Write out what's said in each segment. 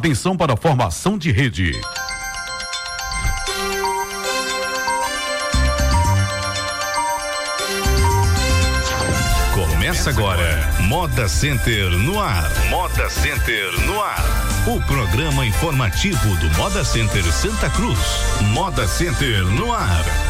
Atenção para a formação de rede. Começa agora, Moda Center no ar. Moda Center no ar. O programa informativo do Moda Center Santa Cruz. Moda Center no ar.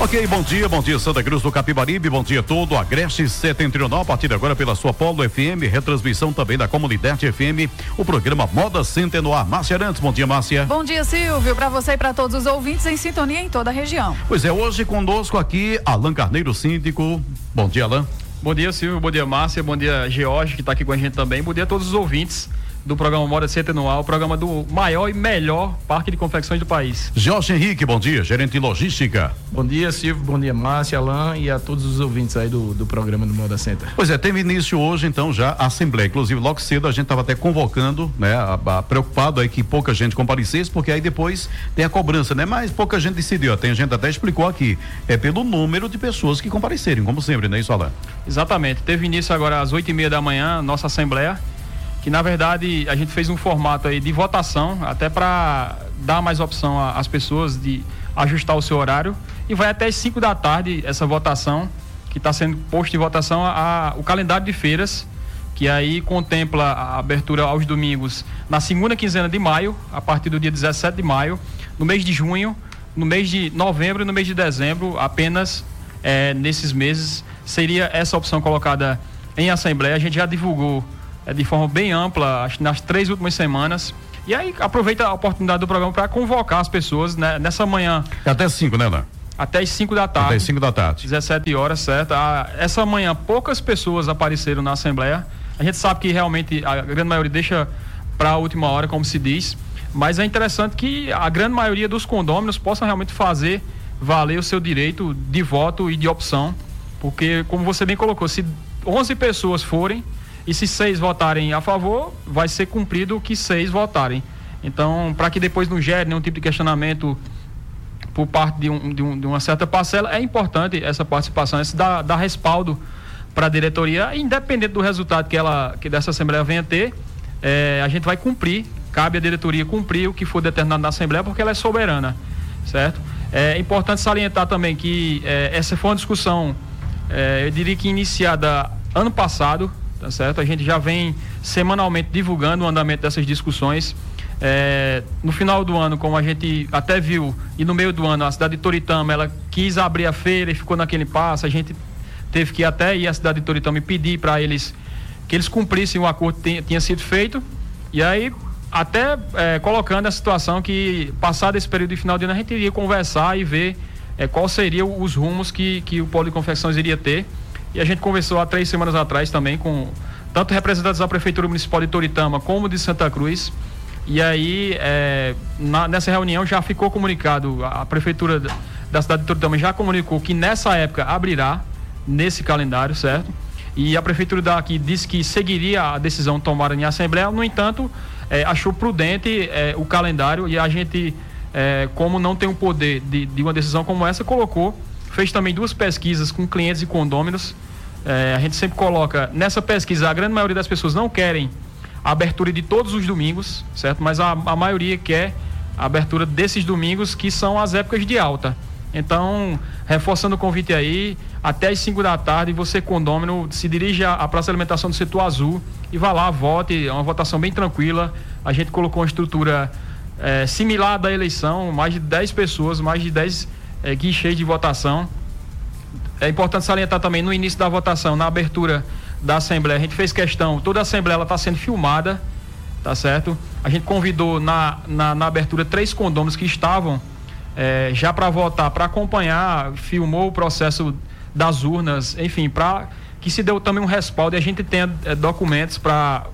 Ok, bom dia, bom dia Santa Cruz do Capibaribe, bom dia todo, Agreste Setentrional, a partir de agora pela sua Polo FM, retransmissão também da Comunidade FM, o programa Moda Center no ar. Márcia Arantes, bom dia Márcia. Bom dia Silvio, para você e para todos os ouvintes em sintonia em toda a região. Pois é, hoje conosco aqui Alan Carneiro, síndico, bom dia Alan. Bom dia Silvio, bom dia Márcia, bom dia George que está aqui com a gente também, bom dia a todos os ouvintes do programa Moda Centenual, o programa do maior e melhor parque de confecções do país. Jorge Henrique, bom dia, gerente de logística. Bom dia, Silvio, bom dia, Márcia, Alain e a todos os ouvintes aí do, do programa do Moda Center. Pois é, teve início hoje, então, já a Assembleia. Inclusive, logo cedo a gente estava até convocando, né, a, a, preocupado aí que pouca gente comparecesse, porque aí depois tem a cobrança, né? Mas pouca gente decidiu, tem gente até explicou aqui, é pelo número de pessoas que comparecerem, como sempre, né, isso, Alain? Exatamente, teve início agora às oito e meia da manhã, nossa Assembleia, que na verdade a gente fez um formato aí de votação, até para dar mais opção às pessoas de ajustar o seu horário. E vai até as 5 da tarde essa votação, que está sendo posto em votação a, a, o calendário de feiras, que aí contempla a abertura aos domingos na segunda quinzena de maio, a partir do dia 17 de maio, no mês de junho, no mês de novembro e no mês de dezembro, apenas é, nesses meses seria essa opção colocada em assembleia. A gente já divulgou é, de forma bem ampla acho, nas três últimas semanas. E aí aproveita a oportunidade do programa para convocar as pessoas né, nessa manhã. Até 5, né, Léo? Até as 5 da tarde. Até as 5 da tarde. 17 horas, certo? Ah, essa manhã poucas pessoas apareceram na Assembleia. A gente sabe que realmente a grande maioria deixa para a última hora, como se diz. Mas é interessante que a grande maioria dos condôminos possam realmente fazer valer o seu direito de voto e de opção. Porque, como você bem colocou, se 11 pessoas forem, e se seis votarem a favor, vai ser cumprido o que seis votarem. Então, para que depois não gere nenhum tipo de questionamento por parte de, um, de, um, de, uma certa parcela, é importante essa participação, esse dar, dar respaldo para a diretoria, independente do resultado que ela que dessa Assembleia venha ter, é, a gente vai cumprir, cabe à diretoria cumprir o que for determinado na Assembleia, porque ela é soberana, certo? É importante salientar também que é, essa foi uma discussão, é, eu diria que iniciada ano passado, tá certo? A gente já vem semanalmente divulgando o andamento dessas discussões. É, no final do ano, como a gente até viu, e no meio do ano, a cidade de Toritama, ela quis abrir a feira e ficou naquele passo. A gente teve que até ir à cidade de Toritama e pedir para eles que eles cumprissem o acordo que tinha sido feito. E aí, até é, colocando a situação que, passado esse período de final de ano, a gente iria conversar e ver é, qual seriam os rumos que, que o Polo de Confecções iria ter. E a gente conversou há três semanas atrás também com tanto representantes da Prefeitura Municipal de Toritama como de Santa Cruz. E aí, é, na, nessa reunião já ficou comunicado, a, Prefeitura da cidade de Toritama já comunicou que nessa época abrirá nesse calendário, certo? E a Prefeitura daqui disse que seguiria a decisão tomada em Assembleia, no entanto, é, achou prudente é, o calendário e a gente, é, como não tem o poder de, de uma decisão como essa, colocou fez também duas pesquisas com clientes e condôminos. É, a gente sempre coloca nessa pesquisa, a grande maioria das pessoas não querem a abertura de todos os domingos, certo? Mas a, a maioria quer a abertura desses domingos que são as épocas de alta. Então, reforçando o convite aí, até as 5 da tarde, você, condômino, se dirige à, à Praça de Alimentação do Setor Azul e vá lá, vote. É uma votação bem tranquila. A gente colocou uma estrutura é, similar da eleição, mais de 10 pessoas, mais de 10 é, guichês de votação. É importante salientar também no início da votação, na abertura da Assembleia, a gente fez questão, toda a Assembleia está sendo filmada, tá certo? A gente convidou na, na, na abertura três condôminos que estavam é, já para votar, para acompanhar, filmou o processo das urnas, enfim, para que se deu também um respaldo e a gente tenha é, documentos para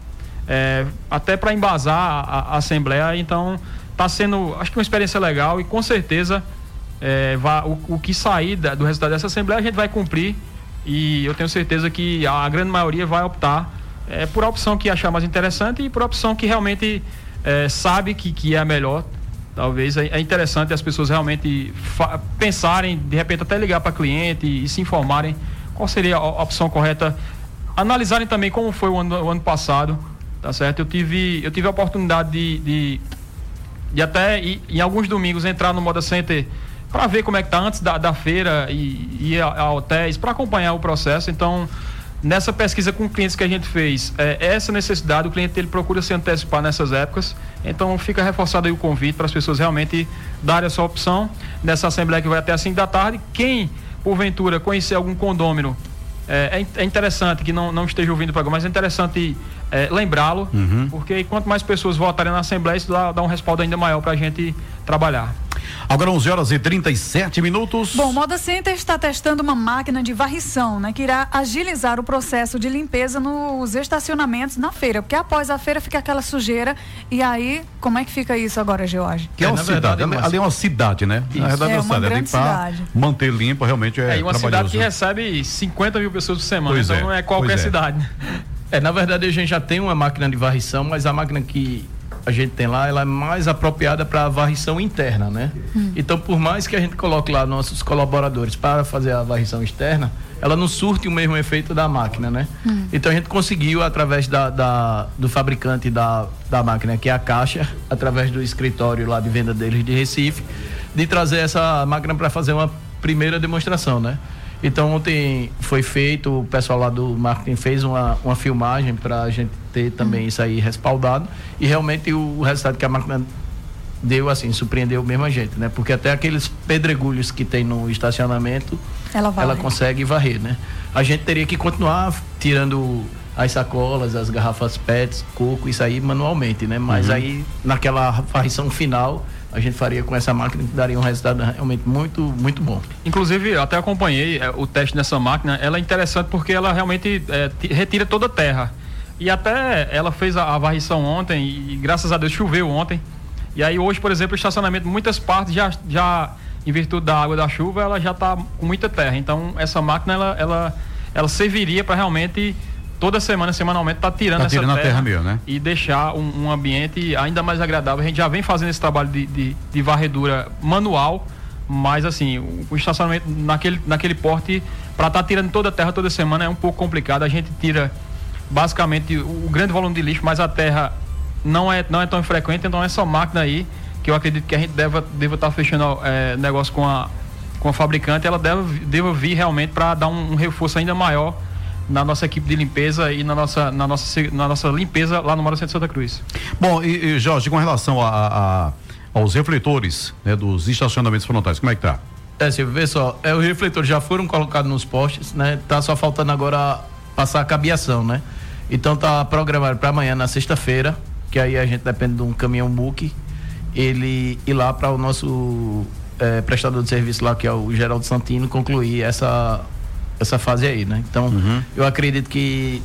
é, até para embasar a, a, Assembleia. Então, está sendo, acho que uma experiência legal e com certeza é, vá, o, o, que sair da, do resultado dessa Assembleia a gente vai cumprir e eu tenho certeza que a grande maioria vai optar é, por a opção que achar mais interessante e por a opção que realmente é, sabe que, que é a melhor. Talvez é, é interessante as pessoas realmente pensarem, de repente até ligar para cliente e, e, se informarem qual seria a, a opção correta. Analisarem também como foi o ano, o ano passado, tá certo? Eu tive, eu tive a oportunidade de, de, de até ir, em alguns domingos entrar no Moda Center para ver como é que tá antes da, da feira e ir a, a hotéis para acompanhar o processo. Então, nessa pesquisa com clientes que a gente fez, é, essa necessidade, o cliente ele procura se antecipar nessas épocas. Então fica reforçado aí o convite para as pessoas realmente darem essa opção nessa assembleia que vai até às 5 da tarde. Quem, porventura, conhecer algum condômino é, é, é interessante que não, não esteja ouvindo o programa, mas é interessante é, lembrá-lo, Uhum. porque quanto mais pessoas votarem na Assembleia, isso dá, dá um respaldo ainda maior para a gente trabalhar. Agora 11 horas e 37 minutos. Bom, o Moda Center está testando uma máquina de varrição, né, que irá agilizar o processo de limpeza nos estacionamentos na feira, porque após a feira fica aquela sujeira e aí, como é que fica isso agora, George? que é, É, uma cidade, verdade, é ali, é uma cidade, né? Na verdade É é uma cidade, grande pra cidade. manter limpo realmente é, É, uma cidade que recebe 50 mil pessoas por semana, Pois então é, não é qualquer pois é. É, na verdade a gente já tem uma máquina de varrição, mas a máquina que a gente tem lá, ela é mais apropriada para a varrição interna, né? Então, por mais que a gente coloque lá nossos colaboradores para fazer a varrição externa, ela não surte o mesmo efeito da máquina, né? Então a gente conseguiu, através da, da- do fabricante da, da máquina, que é a Caixa, através do escritório lá de venda deles de Recife, de trazer essa máquina para fazer uma primeira demonstração, né? Então ontem foi feito, o pessoal lá do marketing fez uma, uma filmagem para a gente ter também isso aí respaldado e realmente o, o resultado que a máquina deu assim, surpreendeu mesmo a gente, né? Porque até aqueles pedregulhos que tem no estacionamento, Ela ela consegue varrer, né? A gente teria que continuar tirando as sacolas, as garrafas PETs, coco, isso aí manualmente, né? Mas aí naquela varrição final, a gente faria com essa máquina que daria um resultado realmente muito, muito bom. Inclusive, até acompanhei é, o teste dessa máquina. Ela é interessante porque ela realmente é, ti- retira toda a terra. E até ela fez a, a varrição ontem e, graças a Deus choveu ontem. E aí hoje, por exemplo, o estacionamento, muitas partes já, já em virtude da água da chuva, ela já está com muita terra. Então essa máquina ela, ela, ela serviria para realmente toda semana, semanalmente, estar tirando Tá essa tirando a terra mesmo, né? e deixar um, um ambiente ainda mais agradável. A gente já vem fazendo esse trabalho de, de, de varredura manual, mas assim, o, o estacionamento naquele, naquele porte, para estar tirando toda a terra toda semana é um pouco complicado. A gente tira basicamente o, o grande volume de lixo, mas a terra não é, não é tão frequente, então essa máquina aí, que eu acredito que a gente deva estar deva tá fechando é, negócio com a, com a fabricante, ela deve, deva vir realmente para dar um, um reforço ainda maior na nossa equipe de limpeza e na nossa, na nossa, na nossa limpeza lá no Mora Centro de Santa Cruz. Bom, e, e, Jorge, com relação a, a- aos refletores né, dos estacionamentos frontais, como é que tá? É, Silvio, vê só, é, os refletores já foram colocados nos postes, né? Tá só faltando agora passar a cabeação, né? Então tá programado para amanhã, na sexta-feira, que aí a gente depende de um caminhão book, ele ir lá para o nosso é, prestador de serviço lá, que é o Geraldo Santino, concluir essa, essa fase aí, né? Então, eu acredito que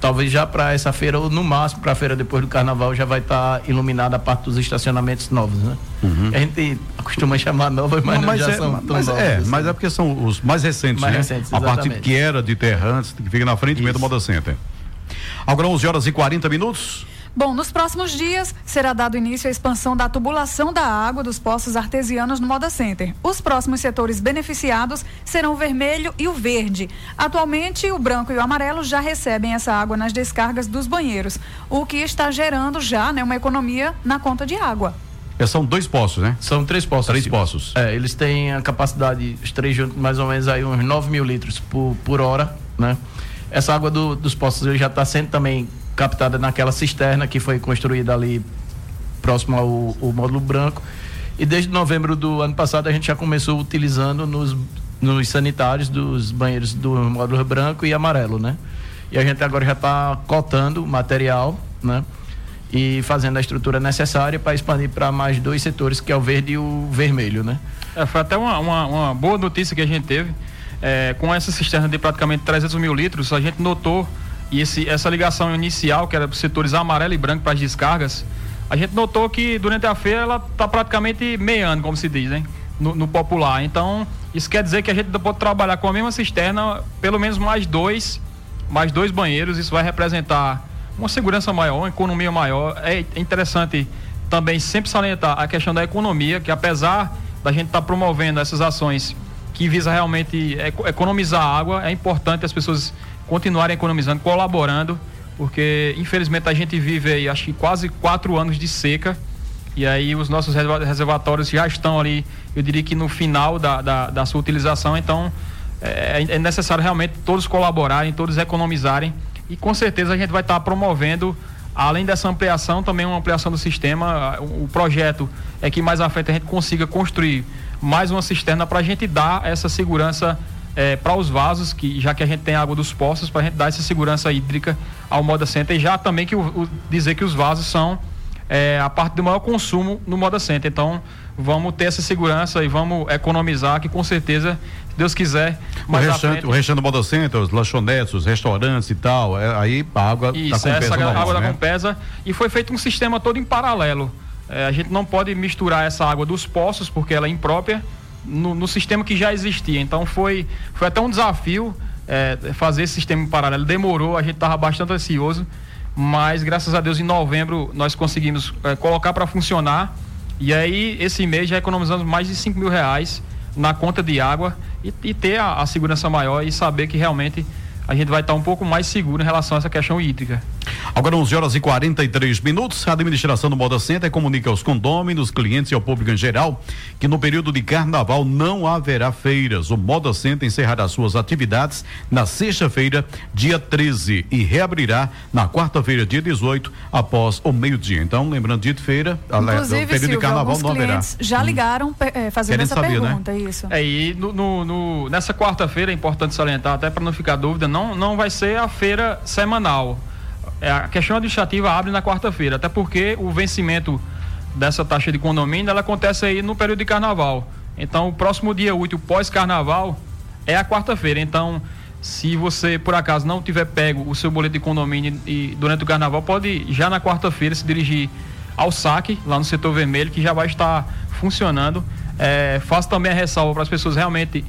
talvez já para essa feira, ou no máximo para a feira depois do carnaval, já vai estar iluminada a parte dos estacionamentos novos, né? A gente costuma chamar novas, mas não, já é, são tão mas, novos é, assim. mas é porque são os mais recentes, Mais né? recentes, a exatamente. que era de terra antes, que fica na frente mesmo do. Moda Center. Agora 11 horas e 40 minutos. Bom, nos próximos dias será dado início à expansão da tubulação da água dos poços artesianos no Moda Center. Os próximos setores beneficiados serão o vermelho e o verde. Atualmente, o branco e o amarelo já recebem essa água nas descargas dos banheiros, o que está gerando já né, uma economia na conta de água. É, são dois poços, né? São três poços. Três Silvio. poços. É, eles têm a capacidade, os três juntos, mais ou menos aí uns 9 mil litros por, por hora, né? Essa água do- dos poços já está sendo também captada naquela cisterna que foi construída ali próximo ao, ao módulo branco. E desde novembro do ano passado a gente já começou utilizando nos, nos sanitários dos banheiros do módulo branco e amarelo, né? E a gente agora já está cotando material, né? E fazendo a estrutura necessária para expandir para mais dois setores, que é o verde e o vermelho, né? É, foi até uma, uma, uma boa notícia que a gente teve. É, com essa cisterna de praticamente 300 mil litros, a gente notou, e esse, essa ligação inicial, que era para os setores amarelo e branco para as descargas, a gente notou que durante a feira ela está praticamente meiando, como se diz, né? No, no popular. Então, isso quer dizer que a gente pode trabalhar com a mesma cisterna, pelo menos mais dois, mais dois banheiros. Isso vai representar uma segurança maior, uma economia maior. É interessante também sempre salientar a questão da economia, que apesar da gente estar promovendo essas ações que visa realmente eco- economizar água, é importante as pessoas continuarem economizando, colaborando porque infelizmente a gente vive aí, acho que quase quatro anos de seca. E aí os nossos reservatórios já estão ali, eu diria que no final da, da, da sua utilização, então é, é, necessário realmente todos colaborarem, todos economizarem. E com certeza a gente vai estar promovendo, além dessa ampliação, também uma ampliação do sistema. O projeto é que mais à frente a gente consiga construir mais uma cisterna para a gente dar essa segurança é, para os vasos, que já que a gente tem água dos poços, para a gente dar essa segurança hídrica ao Moda Center e já também que o, o, dizer que os vasos são é, a parte do maior consumo no Moda Center. Então, vamos ter essa segurança e vamos economizar, que com certeza, se Deus quiser. O restante, frente... o restante do Moda Center, os lanchonetes, os restaurantes e tal, é, aí a água Isso, da essa normal, água né? da Compesa. E foi feito um sistema todo em paralelo. É, a gente não pode misturar essa água dos poços, porque ela é imprópria, no, no sistema que já existia. Então foi, foi até um desafio é, fazer esse sistema em paralelo. Demorou, a gente estava bastante ansioso, mas graças a Deus em novembro nós conseguimos é, colocar para funcionar. E aí esse mês já economizamos mais de 5 mil reais na conta de água e, e ter a, a segurança maior e saber que realmente a gente vai estar um pouco mais seguro em relação a essa questão hídrica. Agora 11 horas e 43 minutos. A administração do Moda Center comunica aos condôminos, clientes e ao público em geral que no período de carnaval não haverá feiras. O Moda Center encerrará suas atividades na sexta-feira, dia 13, e reabrirá na quarta-feira, dia 18, após o meio-dia. Então, lembrando de feira, Inclusive, período Silvio, de carnaval não haverá. Já hum. ligaram é, fazendo Querem essa saber, né? pergunta, né? isso. É, e no, no, no, nessa quarta-feira é importante salientar, até para não ficar dúvida, não, não vai ser a feira semanal é, a questão administrativa abre na quarta-feira, até porque o vencimento dessa taxa de condomínio ela acontece aí no período de carnaval. Então, o próximo dia útil pós-carnaval é a quarta-feira. Então, se você por acaso não tiver pego o seu boleto de condomínio e durante o carnaval, pode já na quarta-feira se dirigir ao saque lá no setor vermelho que já vai estar funcionando. É, faço também a ressalva para as pessoas realmente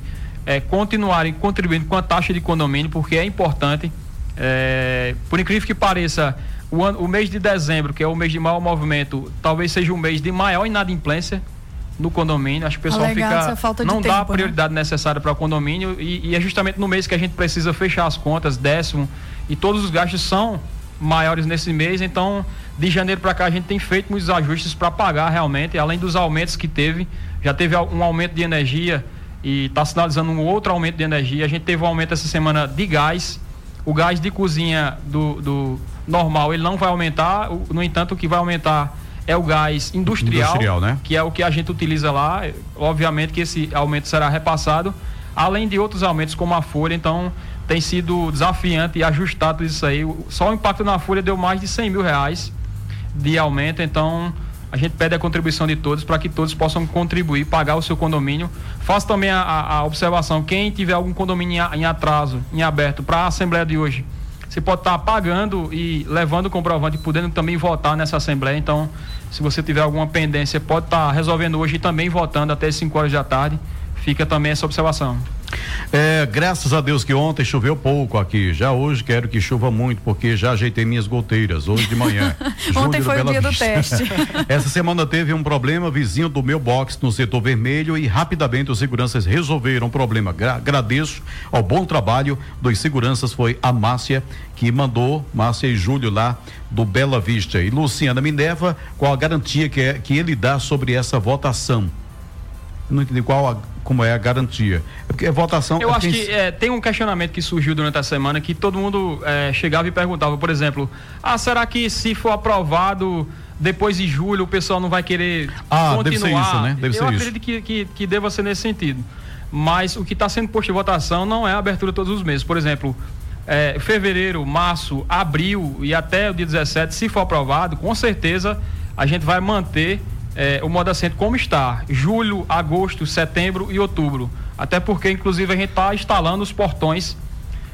é, continuarem contribuindo com a taxa de condomínio, porque é importante. É, por incrível que pareça, o, ano, o mês de dezembro, que é o mês de maior movimento, talvez seja o mês de maior inadimplência no condomínio. Acho que o pessoal fica. não dá a né? prioridade né? necessária para o condomínio e, e, é justamente no mês que a gente precisa fechar as contas, décimo, e todos os gastos são maiores nesse mês. Então, de janeiro para cá, a gente tem feito muitos ajustes para pagar realmente, além dos aumentos que teve. Já teve um aumento de energia e está sinalizando um outro aumento de energia. A gente teve um aumento essa semana de gás o gás de cozinha do, do normal ele não vai aumentar, no entanto o que vai aumentar é o gás industrial, industrial né? que é o que a gente utiliza lá. Obviamente que esse aumento será repassado, além de outros aumentos como a folha, então tem sido desafiante e ajustado isso aí. Só o impacto na folha deu mais de 100 mil reais de aumento, então a gente pede a contribuição de todos para que todos possam contribuir, pagar o seu condomínio. Faço também a, a observação: quem tiver algum condomínio em, atraso, em aberto, para a Assembleia de hoje, você pode estar pagando e levando o comprovante podendo também votar nessa Assembleia. Então, se você tiver alguma pendência, pode estar resolvendo hoje e também votando até 5 horas da tarde. Fica também essa observação. É, graças a Deus que ontem choveu pouco aqui. Já hoje quero que chova muito, porque já ajeitei minhas goteiras hoje de manhã. ontem foi o dia Vista. do teste. Essa semana teve um problema vizinho do meu box no setor vermelho e rapidamente os seguranças resolveram o problema. Gra agradeço ao bom trabalho dos seguranças. Foi a Márcia que mandou, Márcia e Júlio lá do Bela Vista. E Luciana Minerva, qual a garantia que, é, que ele dá sobre essa votação? não entendi qual a, como é a garantia. É porque a votação. Eu acho que é, tem um questionamento que surgiu durante a semana que todo mundo é, chegava e perguntava, por exemplo, ah, será que se for aprovado depois de julho o pessoal não vai querer ah, continuar? Deve ser isso, né? Deve Eu ser acredito isso. Que, que, que deva ser nesse sentido. Mas o que está sendo posto em votação não é a abertura todos os meses. Por exemplo, é, fevereiro, março, abril e até o dia 17, se for aprovado, com certeza a gente vai manter é, o Moda Center como está, julho, agosto, setembro e outubro. Até porque, inclusive, a gente está instalando os portões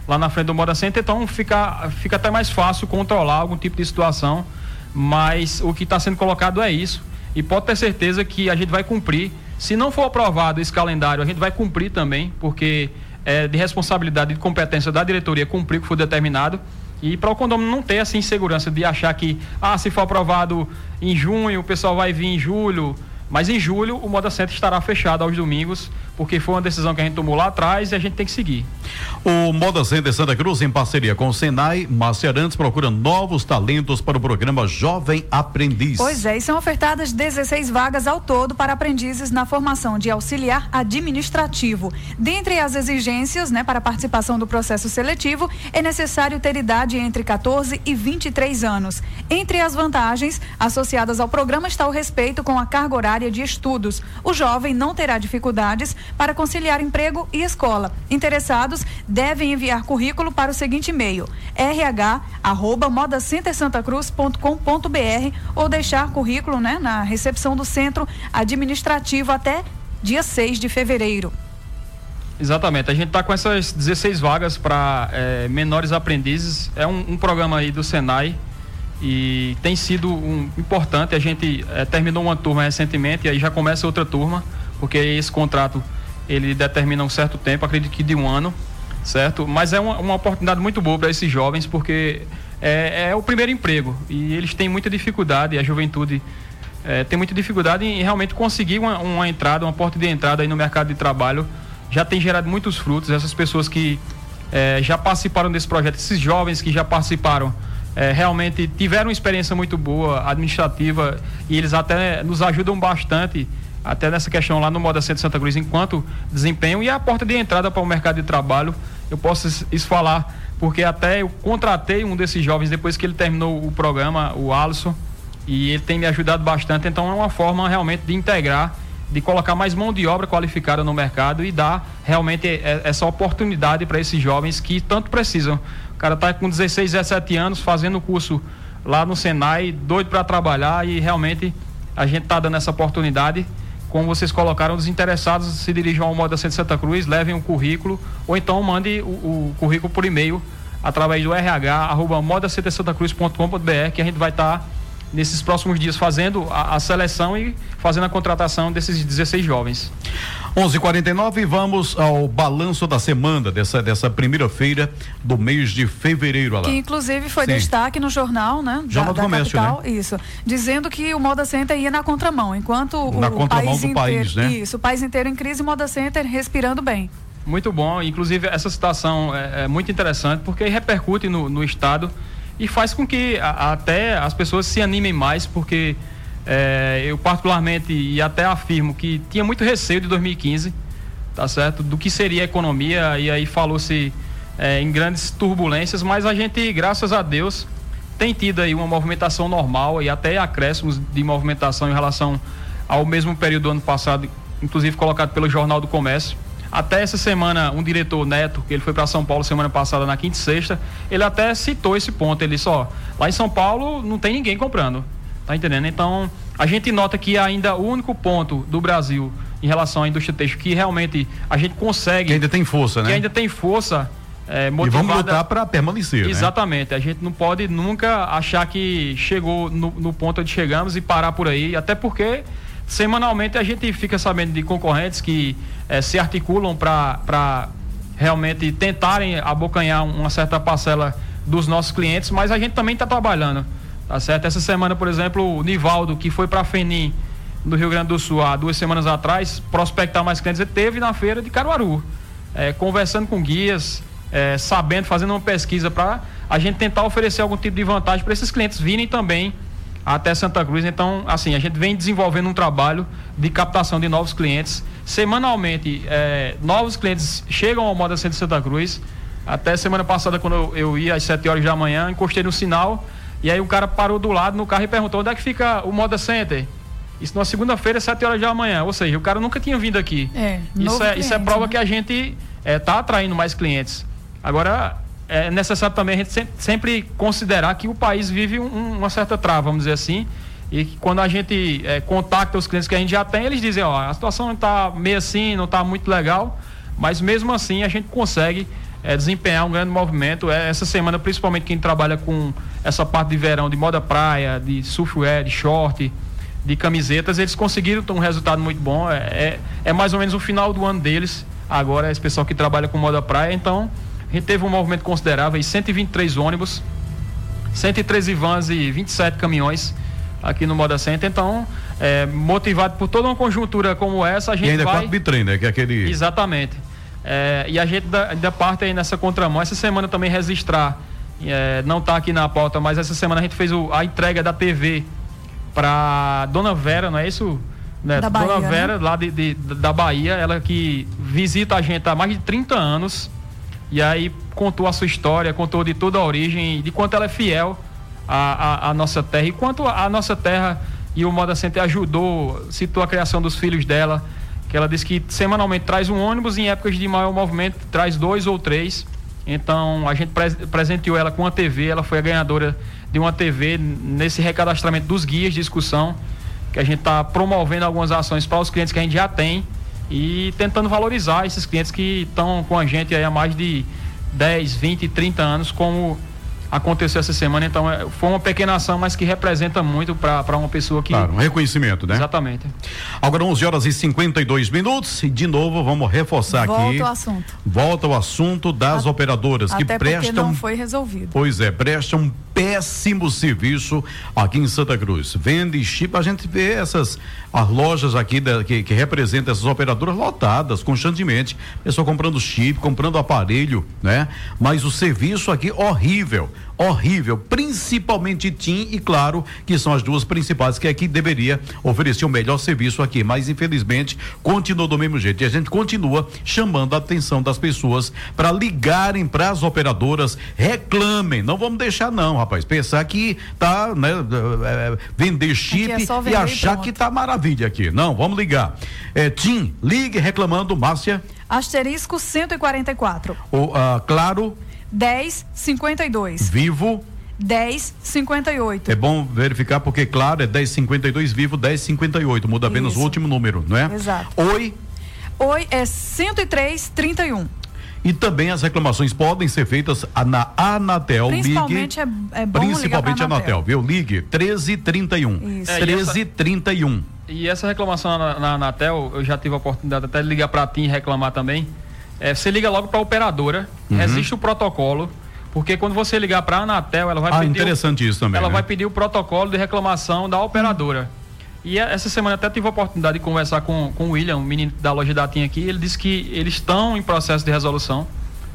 lá na frente do Moda Center, então fica, fica até mais fácil controlar algum tipo de situação. Mas o que está sendo colocado é isso. E pode ter certeza que a gente vai cumprir. Se não for aprovado esse calendário, a gente vai cumprir também, porque é de responsabilidade e de competência da diretoria cumprir o que foi determinado. E para o condomínio não ter essa insegurança de achar que, ah, se for aprovado em junho, o pessoal vai vir em julho. Mas em julho o Moda Center estará fechado aos domingos porque foi uma decisão que a gente tomou lá atrás e a gente tem que seguir. O Moda Center Santa Cruz, em parceria com o Senai, Macerantes procura novos talentos para o programa Jovem Aprendiz. Pois é, e são ofertadas 16 vagas ao todo para aprendizes na formação de auxiliar administrativo. Dentre as exigências, né, para participação do processo seletivo, é necessário ter idade entre 14 e 23 anos. Entre as vantagens associadas ao programa está o respeito com a carga horária de estudos. O jovem não terá dificuldades para conciliar emprego e escola. Interessados devem enviar currículo para o seguinte e-mail: rh@modacentersantacruz.com.br ou deixar currículo, né, na recepção do centro administrativo até dia 6 de fevereiro. Exatamente, a gente está com essas 16 vagas para é, eh, menores aprendizes. É um, um, programa aí do Senai e tem sido um, importante. A gente é, terminou uma turma recentemente e aí já começa outra turma, porque esse contrato ele determina um certo tempo, acredito que de um ano, certo? Mas é uma, uma oportunidade muito boa para esses jovens, porque é, é, o primeiro emprego e eles têm muita dificuldade, a juventude é, tem muita dificuldade em realmente conseguir uma, uma, entrada, uma porta de entrada aí no mercado de trabalho. Já tem gerado muitos frutos, essas pessoas que é, já participaram desse projeto, esses jovens que já participaram. É, realmente tiveram uma experiência muito boa administrativa e eles até nos ajudam bastante até nessa questão lá no Moda Centro Santa Cruz, enquanto desempenho e a porta de entrada para o mercado de trabalho, eu posso isso falar, porque até eu contratei um desses jovens depois que ele terminou o programa, o Alisson, e ele tem me ajudado bastante, então é uma forma realmente de integrar, de colocar mais mão de obra qualificada no mercado e dar realmente essa oportunidade para esses jovens que tanto precisam. O cara está com 16, 17 anos fazendo curso lá no Senai, doido para trabalhar e realmente a gente está dando essa oportunidade como vocês colocaram, os interessados se dirijam ao Moda Centro Santa Cruz, levem o um currículo ou então mande o, o currículo por e-mail através do RH, arroba modacentrsantacruz.com.br, que a gente vai estar tá, nesses próximos dias fazendo a, a, seleção e fazendo a contratação desses 16 jovens. 11:49 vamos ao balanço da semana dessa dessa primeira feira do mês de fevereiro. Alain. Que inclusive foi Sim. destaque no jornal, né? Jornal da, do Comércio, capital, né? Isso, dizendo que o Moda Center ia na contramão, enquanto na o contramão país do inteiro, país, né? Isso, o país inteiro em crise, o Moda Center respirando bem. Muito bom, inclusive essa situação é, é muito interessante porque repercute no, no estado e faz com que a, até as pessoas se animem mais porque é, eu particularmente e até afirmo que tinha muito receio de 2015, tá certo? Do que seria a economia e aí falou-se é, em grandes turbulências, mas a gente, graças a Deus, tem tido aí uma movimentação normal e até acréscimos de movimentação em relação ao mesmo período do ano passado, inclusive colocado pelo Jornal do Comércio. Até essa semana, um diretor Neto, que ele foi para São Paulo semana passada, na quinta e sexta, ele até citou esse ponto. Ele só, lá em São Paulo não tem ninguém comprando. Tá entendendo? Então, a gente nota que ainda o único ponto do Brasil em relação à indústria têxtil que realmente a gente consegue. Que ainda tem força, né? Que ainda tem força. É, motivada, e vamos lutar para permanecer. Né? Exatamente. Né? A gente não pode nunca achar que chegou no, no ponto onde chegamos e parar por aí, até porque semanalmente a gente fica sabendo de concorrentes que é, se articulam para realmente tentarem abocanhar uma certa parcela dos nossos clientes, mas a gente também está trabalhando Tá certo? Essa semana, por exemplo, o Nivaldo, que foi para FENIM, do Rio Grande do Sul, há duas semanas atrás, prospectar mais clientes, ele teve na feira de Caruaru, é, conversando com guias, é, sabendo, fazendo uma pesquisa para a gente tentar oferecer algum tipo de vantagem para esses clientes virem também até Santa Cruz. Então, assim, a gente vem desenvolvendo um trabalho de captação de novos clientes. Semanalmente, é, novos clientes chegam ao Moda Centro de Santa Cruz. Até semana passada, quando eu, eu ia às 7 horas da manhã, encostei no sinal e aí o cara parou do lado no carro e perguntou: onde é que fica o Moda Center? Isso na segunda-feira, 7 horas da manhã. Ou seja, o cara nunca tinha vindo aqui. É, isso, é, cliente, isso é prova né? que a gente está é, tá atraindo mais clientes. Agora, é necessário também a gente sempre considerar que o país vive um, uma certa trava, vamos dizer assim. E que quando a gente é, contacta os clientes que a gente já tem, eles dizem: ó, a situação não está meio assim, não está muito legal. Mas mesmo assim, a gente consegue é, desempenhar um grande movimento. É, essa semana, principalmente quem trabalha com essa parte de verão, de moda praia, de surfwear, de short, de camisetas, eles conseguiram ter um resultado muito bom. É, é, é, mais ou menos o final do ano deles. Agora, esse pessoal que trabalha com moda praia. Então, a gente teve um movimento considerável, 123 ônibus, 113 vans e 27 caminhões aqui no Moda Center. Então, é, motivado por toda uma conjuntura como essa, a gente e ainda vai... quatro bitrem, né? Que é aquele... Exatamente. É, e a gente ainda, parte aí nessa contramão. Essa semana também registrar, é, não está aqui na pauta, mas essa semana a gente fez o, a entrega da TV para Dona Vera, não é isso? Né? Da Dona Bahia, Vera, né? lá de, de- da Bahia, ela que visita a gente há mais de 30 anos. E aí contou a sua história, contou de toda a origem, de quanto ela é fiel à, à- à nossa terra. E quanto a nossa terra e o Moda Center ajudou, citou a criação dos filhos dela, que ela disse que semanalmente traz um ônibus, em épocas de maior movimento traz dois ou três. Então a gente pres- presenteou ela com uma TV, ela foi a ganhadora de uma TV nesse recadastramento dos guias de discussão, que a gente está promovendo algumas ações para os clientes que a gente já tem e tentando valorizar esses clientes que estão com a gente há mais de 10, 20, 30 anos, como aconteceu essa semana. Então é, foi uma pequena ação, mas que representa muito para uma pessoa que. Claro, um reconhecimento, né? Exatamente. Agora 11 horas e 52 minutos e de novo vamos reforçar Volta aqui. ao assunto. Volta o assunto das operadoras que prestam não foi resolvido. Pois é, presta um péssimo serviço aqui em Santa Cruz. Vende chip, a gente vê essas as lojas aqui da- que, que representam essas operadoras lotadas constantemente. Pessoal comprando chip, comprando aparelho, né? Mas o serviço aqui horrível, horrível, principalmente TIM e claro, que são as duas principais que aqui deveria oferecer o melhor serviço aqui, mas infelizmente continua do mesmo jeito. E a gente continua chamando a atenção das pessoas para ligarem para as operadoras, reclamem. Não vamos deixar não, rapaz. Pensar que tá, né, é, é, vender chip é e vender e achar que tá maravilha aqui. Não, vamos ligar. É, Tim, ligue reclamando, Márcia. Asterisco 144. O, ah, claro, 1052. vivo. 1058. É bom verificar porque, claro, é 1052 vivo, 1058. Muda apenas Isso. o último número, não é? Exato. Oi. Oi é 10331. E também as reclamações podem ser feitas a- na Anatel. Principalmente Ligue, é, é bom principalmente pra a Anatel, viu? Ligue 1331. Isso. É, e essa- 1331. E essa reclamação na, na Anatel, eu já tive a oportunidade até de ligar para a TIM e reclamar também. É, você liga logo para a operadora, Uhum. resiste o protocolo, porque quando você ligar para a Anatel, ela vai Ah, pedir. o- interessante isso também. ela né? vai pedir o protocolo de reclamação da operadora. E a- essa semana até tive a oportunidade de conversar com, com o William, um menino da loja da TIM aqui. Ele disse que eles estão em processo de resolução.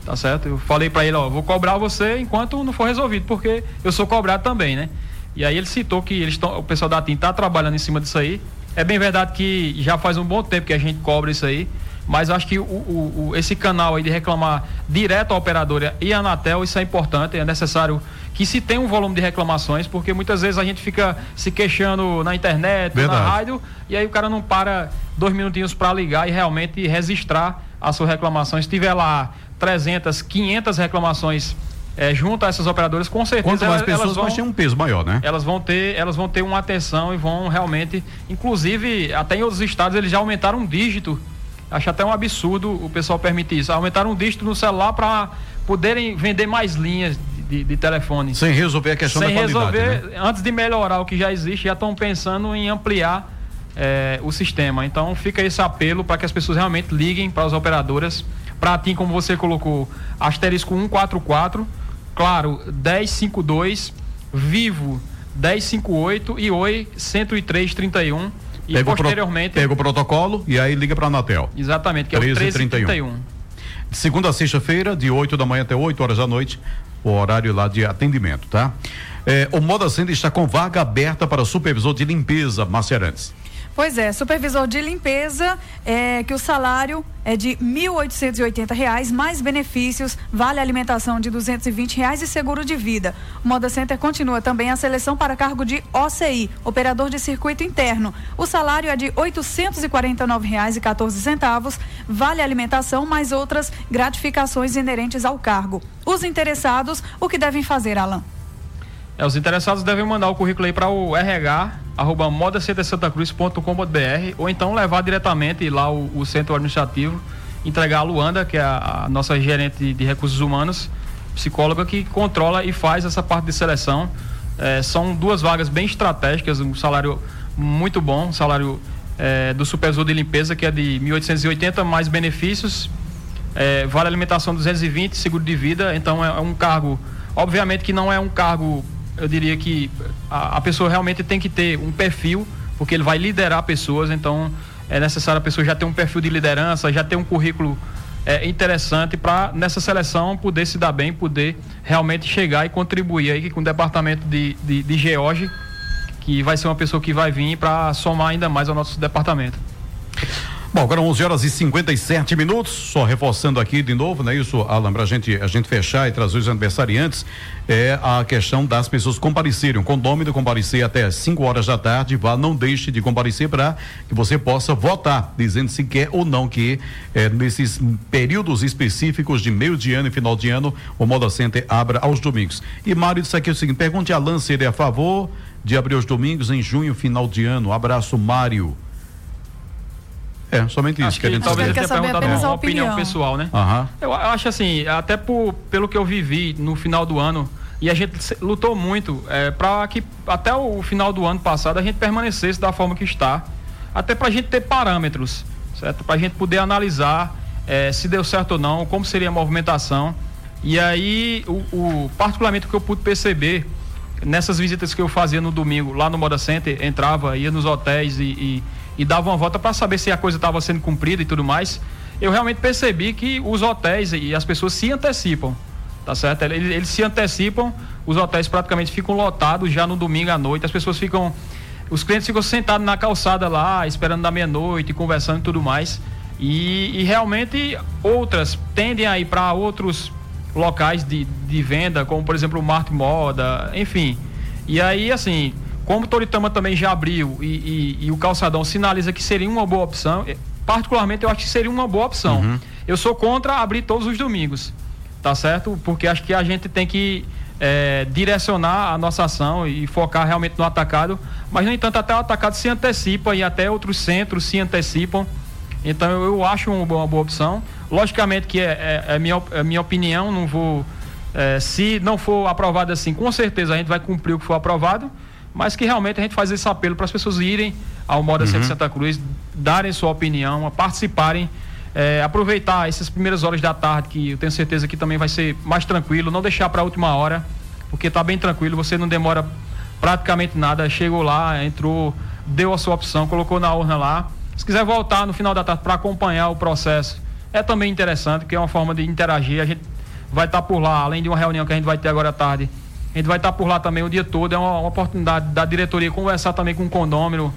Tá certo? Eu falei para ele, ó, vou cobrar você enquanto não for resolvido, porque eu sou cobrado também, né? E aí ele citou que eles tão, o pessoal da TIM está trabalhando em cima disso aí. É bem verdade que já faz um bom tempo que a gente cobra isso aí. Mas eu acho que o, o- o- esse canal aí de reclamar direto à operadora e à Anatel, isso é importante, é necessário que se tenha um volume de reclamações, porque muitas vezes a gente fica se queixando na internet, Verdade. na rádio, e aí o cara não para dois minutinhos para ligar e realmente registrar a sua reclamação. Se tiver lá 300, 500 reclamações eh, junto a essas operadoras, com certeza Quanto mais elas, elas pessoas, vão, mais tem um peso maior, né? elas vão ter elas vão ter uma atenção e vão realmente inclusive até em outros estados eles já aumentaram um dígito acho até um absurdo o pessoal permitir isso aumentaram um dígito no celular para poderem vender mais linhas de, de, telefone Sem resolver a questão sem da qualidade. resolver né? antes de melhorar o que já existe já estão pensando em ampliar eh, o sistema então fica esse apelo para que as pessoas realmente liguem para as operadoras para TIM como você colocou asterisco 144 claro 1052 vivo 1058 e oi 10331 e Pega o pro- posteriormente Pega o protocolo e aí liga para a Anatel. exatamente que é o 1331. 1331 De segunda a sexta-feira, de 8 da manhã até 8 horas da noite, o horário lá de atendimento, tá? É, o Moda Center está com vaga aberta para supervisor de limpeza, Macerantes. Pois é, supervisor de limpeza, é, que o salário é de 1.880 reais, mais benefícios, vale alimentação de 220 reais e seguro de vida. O Moda Center continua também a seleção para cargo de OCI, operador de circuito interno. O salário é de 849 reais e 14 centavos, vale alimentação, mais outras gratificações inerentes ao cargo. Os interessados, o que devem fazer, Alan? É, os interessados devem mandar o currículo aí para o RH, arroba modacentesantacruz.com.br ou então levar diretamente lá o, o centro administrativo, entregar a Luanda, que é a, a nossa gerente de recursos humanos, psicóloga que controla e faz essa parte de seleção. É, são duas vagas bem estratégicas, um salário muito bom, um salário é, do supervisor de limpeza que é de 1.880 mais benefícios, é, vale alimentação 220, seguro de vida, então é, é um cargo, obviamente que não é um cargo eu diria que a, a pessoa realmente tem que ter um perfil, porque ele vai liderar pessoas, então é necessário a pessoa já ter um perfil de liderança, já ter um currículo é, interessante para nessa seleção poder se dar bem, poder realmente chegar e contribuir aí com o departamento de, de, de George, que vai ser uma pessoa que vai vir para somar ainda mais ao nosso departamento. Bom, agora 11 horas e 57 minutos, só reforçando aqui de novo, né? Isso, Alan, pra gente, a gente fechar e trazer os aniversariantes, é a questão das pessoas comparecerem. O condômino comparecer até 5 horas da tarde, vá, não deixe de comparecer para que você possa votar, dizendo se quer ou não que é, nesses períodos específicos de meio de ano e final de ano, o Moda Center abra aos domingos. E Mário disse aqui o seguinte: pergunte a Alan se ele é a favor de abrir os domingos em junho, final de ano. Abraço, Mário. É, somente isso acho que, que a gente talvez tenha perguntado uma, uma opinião. opinião pessoal, né? Uhum. Eu, eu, acho assim, até por, pelo que eu vivi no final do ano, e a gente lutou muito é, para que até o final do ano passado a gente permanecesse da forma que está, até para a gente ter parâmetros, certo? Para a gente poder analisar é, se deu certo ou não, como seria a movimentação. E aí, o, o, particularmente o que eu pude perceber nessas visitas que eu fazia no domingo lá no Moda Center, entrava, ia nos hotéis e, e e dava uma volta para saber se a coisa estava sendo cumprida e tudo mais, eu realmente percebi que os hotéis e as pessoas se antecipam, tá certo? Eles, eles se antecipam, os hotéis praticamente ficam lotados já no domingo à noite, as pessoas ficam, os clientes ficam sentados na calçada lá, esperando da meia-noite, conversando e tudo mais. E, e realmente outras tendem a ir para outros locais de, de venda, como por exemplo o Marte Moda, enfim. E aí, assim, como o Toritama também já abriu e, e, e, o Calçadão sinaliza que seria uma boa opção, eh, particularmente eu acho que seria uma boa opção. Uhum. Eu sou contra abrir todos os domingos, tá certo? Porque acho que a gente tem que é, direcionar a nossa ação e focar realmente no atacado, mas no entanto até o atacado se antecipa e até outros centros se antecipam. Então eu, eu acho uma boa, uma boa, opção. Logicamente que é, é, é minha, é minha opinião, não vou. É, se não for aprovado assim, com certeza a gente vai cumprir o que for aprovado mas que realmente a gente faz esse apelo para as pessoas irem ao Moda uhum. Santa Cruz, darem sua opinião, participarem, é, aproveitar essas primeiras horas da tarde, que eu tenho certeza que também vai ser mais tranquilo, não deixar para a última hora, porque está bem tranquilo, você não demora praticamente nada, chegou lá, entrou, deu a sua opção, colocou na urna lá. Se quiser voltar no final da tarde para acompanhar o processo, é também interessante, que é uma forma de interagir. A gente vai estar tá por lá, além de uma reunião que a gente vai ter agora à tarde a gente vai estar por lá também o dia todo. É uma, uma oportunidade da diretoria conversar também com o condômino,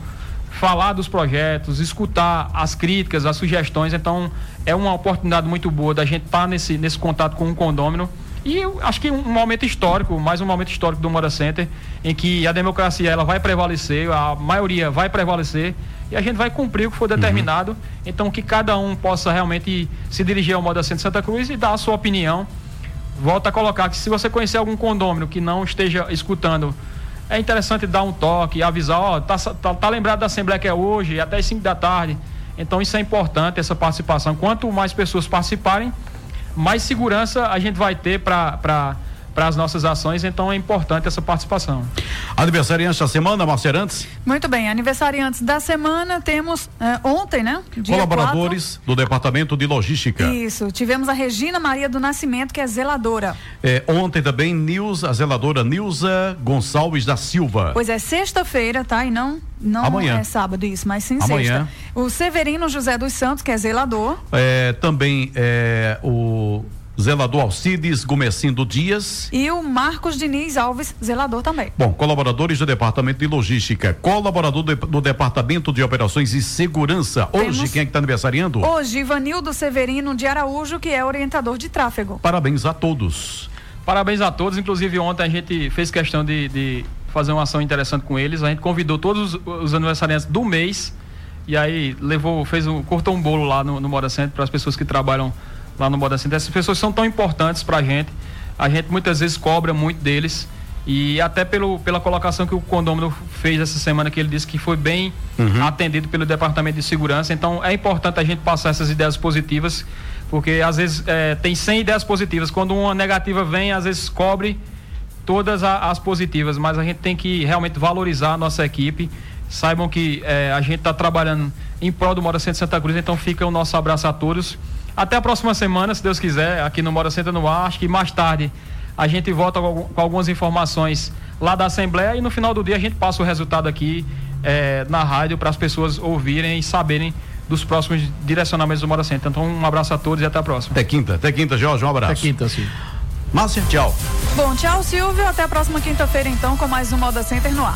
falar dos projetos, escutar as críticas, as sugestões. Então, é uma oportunidade muito boa da gente estar nesse, nesse contato com o condômino. E eu acho que um momento histórico, mais um momento histórico do Moura Center, em que a democracia ela vai prevalecer, a maioria vai prevalecer e a gente vai cumprir o que for determinado. Uhum. Então, que cada um possa realmente se dirigir ao Moda Center Santa Cruz e dar a sua opinião volta a colocar que se você conhecer algum condômino que não esteja escutando, é interessante dar um toque, avisar, ó, tá, tá, tá lembrado da Assembleia que é hoje, até as 5 da tarde. Então isso é importante, essa participação. Quanto mais pessoas participarem, mais segurança a gente vai ter para para as nossas ações, então é importante essa participação. Aniversariantes da semana, Marcerantes? Muito bem, aniversariantes da semana temos é, ontem, né? Colaboradores 4. do Departamento de Logística. Isso, tivemos a Regina Maria do Nascimento, que é zeladora. É, ontem também, Nilza, a zeladora Nilza Gonçalves da Silva. Pois é, sexta-feira, tá? E não não Amanhã. é sábado isso, mas sim Amanhã. sexta. O Severino José dos Santos, que é zelador. É, também é, o zelador Alcides Gomecindo Dias. E o Marcos Diniz Alves, zelador também. Bom, colaboradores do Departamento de Logística, colaborador do, do Departamento de Operações e Segurança. Hoje, Temos... quem é que está aniversariando? Hoje, Ivanildo Severino de Araújo, que é orientador de tráfego. Parabéns a todos. Parabéns a todos. Inclusive, ontem a gente fez questão de, de fazer uma ação interessante com eles. A gente convidou todos os, os aniversariantes do mês. E aí levou, fez um, cortou um bolo lá no, no Moda Center para as pessoas que trabalham lá no Moda Center. Essas pessoas são tão importantes para a gente. A gente muitas vezes cobra muito deles. E até pelo, pela colocação que o condômino fez essa semana, que ele disse que foi bem uhum. atendido pelo Departamento de Segurança. Então é importante a gente passar essas ideias positivas, porque às vezes é, tem 100 ideias positivas. Quando uma negativa vem, às vezes cobre todas a, as positivas, mas a gente tem que realmente valorizar a nossa equipe. Saibam que é, a gente está trabalhando em prol do Mora Centro Santa Cruz, então fica o nosso abraço a todos. Até a próxima semana, se Deus quiser, aqui no Mora Senta no Ar. Acho que mais tarde a gente volta com algumas informações lá da Assembleia e no final do dia a gente passa o resultado aqui é, na rádio para as pessoas ouvirem e saberem dos próximos direcionamentos do Moda Center. Então, um abraço a todos e até a próxima. Até quinta, até quinta, Jorge, um abraço. Até quinta, sim. Márcia, tchau. Bom, tchau, Silvio. Até a próxima quinta-feira, então, com mais um Moda Center no ar.